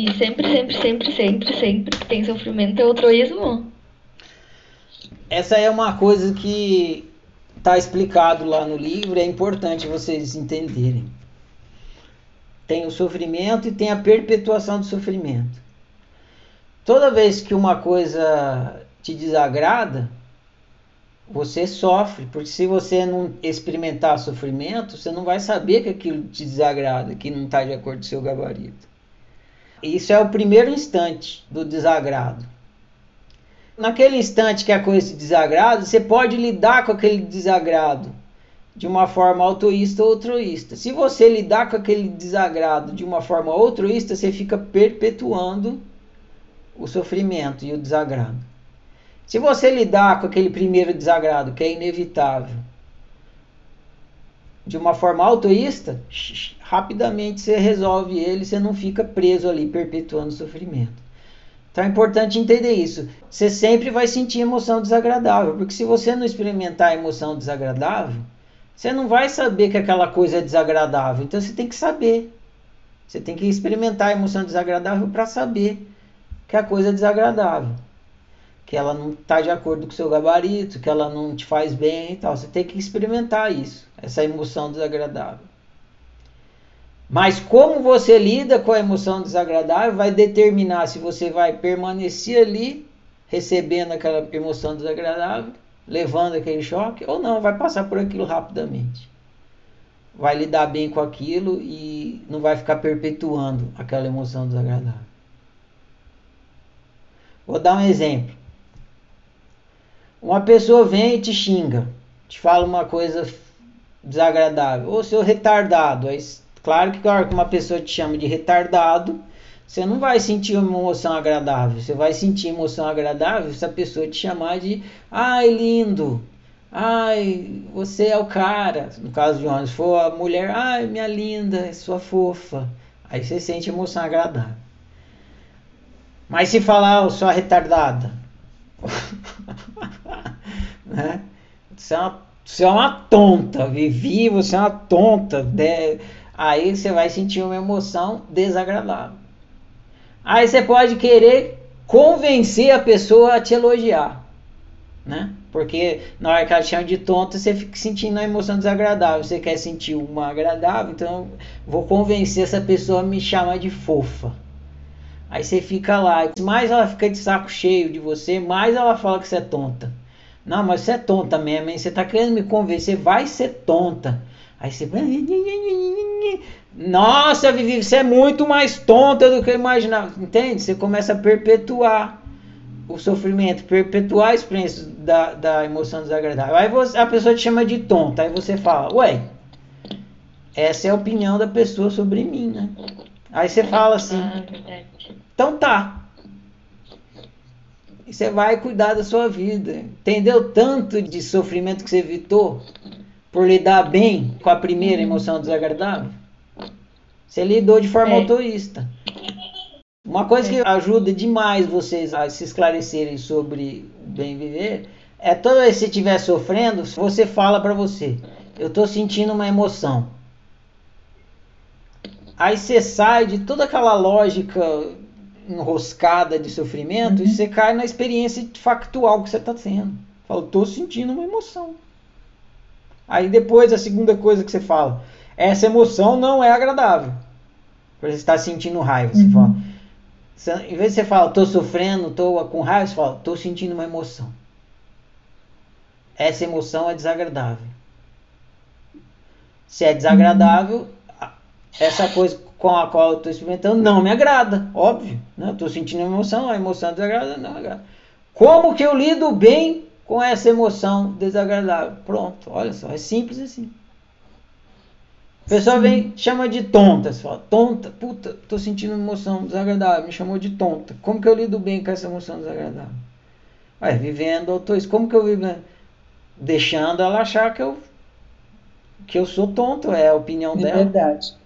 E sempre, sempre, sempre, sempre, sempre que tem sofrimento é altruísmo. Essa é uma coisa que está explicado lá no livro, é importante vocês entenderem. Tem o sofrimento e tem a perpetuação do sofrimento. Toda vez que uma coisa te desagrada, você sofre, porque se você não experimentar sofrimento, você não vai saber que aquilo te desagrada, que não está de acordo com o seu gabarito. Isso é o primeiro instante do desagrado. Naquele instante que a coisa te desagrada, você pode lidar com aquele desagrado de uma forma altruísta ou altruísta. Se você lidar com aquele desagrado de uma forma altruísta, você fica perpetuando o sofrimento e o desagrado. Se você lidar com aquele primeiro desagrado, que é inevitável, de uma forma autoísta, rapidamente você resolve ele, você não fica preso ali perpetuando o sofrimento. Então é importante entender isso. Você sempre vai sentir emoção desagradável, porque se você não experimentar a emoção desagradável, você não vai saber que aquela coisa é desagradável. Então você tem que saber. Você tem que experimentar a emoção desagradável para saber que a coisa é desagradável que ela não está de acordo com o seu gabarito, que ela não te faz bem e tal. Você tem que experimentar isso, essa emoção desagradável. Mas como você lida com a emoção desagradável vai determinar se você vai permanecer ali recebendo aquela emoção desagradável, levando aquele choque, ou não, vai passar por aquilo rapidamente. Vai lidar bem com aquilo e não vai ficar perpetuando aquela emoção desagradável. Vou dar um exemplo. Uma pessoa vem e te xinga, te fala uma coisa desagradável, ou seu retardado. Aí, claro que que uma pessoa te chama de retardado, você não vai sentir uma emoção agradável. Você vai sentir emoção agradável se a pessoa te chamar de ai lindo, ai você é o cara. No caso de homens, for a mulher, ai minha linda, sua fofa. Aí você sente emoção agradável. Mas se falar, oh, sua retardada, né? Você é, uma, você é uma tonta, Vivi, você é uma tonta. De... Aí você vai sentir uma emoção desagradável. Aí você pode querer convencer a pessoa a te elogiar, né? Porque na hora que ela chama de tonta, você fica sentindo uma emoção desagradável. Você quer sentir uma agradável, então vou convencer essa pessoa a me chamar de fofa. Aí você fica lá, mais ela fica de saco cheio de você, mais ela fala que você é tonta. Não, mas você é tonta mesmo, hein? Você tá querendo me convencer, vai ser tonta. Aí você. Nossa, Vivi, você é muito mais tonta do que eu imaginava. Entende? Você começa a perpetuar o sofrimento, perpetuar a experiência da, da emoção desagradável. Aí você, a pessoa te chama de tonta. Aí você fala, ué, essa é a opinião da pessoa sobre mim, né? Aí você fala assim. Ah, então tá. E você vai cuidar da sua vida. Entendeu tanto de sofrimento que você evitou por lidar bem com a primeira emoção desagradável? Você lidou de forma é. autorista. Uma coisa que ajuda demais vocês a se esclarecerem sobre o bem viver é toda vez que você estiver sofrendo, você fala para você: Eu estou sentindo uma emoção. Aí você sai de toda aquela lógica enroscada de sofrimento uhum. e você cai na experiência factual que você está tendo. Fala, estou sentindo uma emoção. Aí depois a segunda coisa que você fala, essa emoção não é agradável. Você está sentindo raiva, você uhum. fala. Você, em vez de você falar, estou sofrendo, estou com raiva, você fala, estou sentindo uma emoção. Essa emoção é desagradável. Se é desagradável, uhum. essa coisa com a qual eu estou experimentando não me agrada, óbvio. Né? Estou sentindo emoção, a emoção desagrada não me agrada. Como que eu lido bem com essa emoção desagradável? Pronto, olha só, é simples assim. A pessoa Sim. vem, chama de tonta, fala, tonta, puta, estou sentindo uma emoção desagradável, me chamou de tonta. Como que eu lido bem com essa emoção desagradável? Vivendo, eu tô, como que eu vivo? Deixando ela achar que eu que eu sou tonto, é a opinião é dela. É verdade.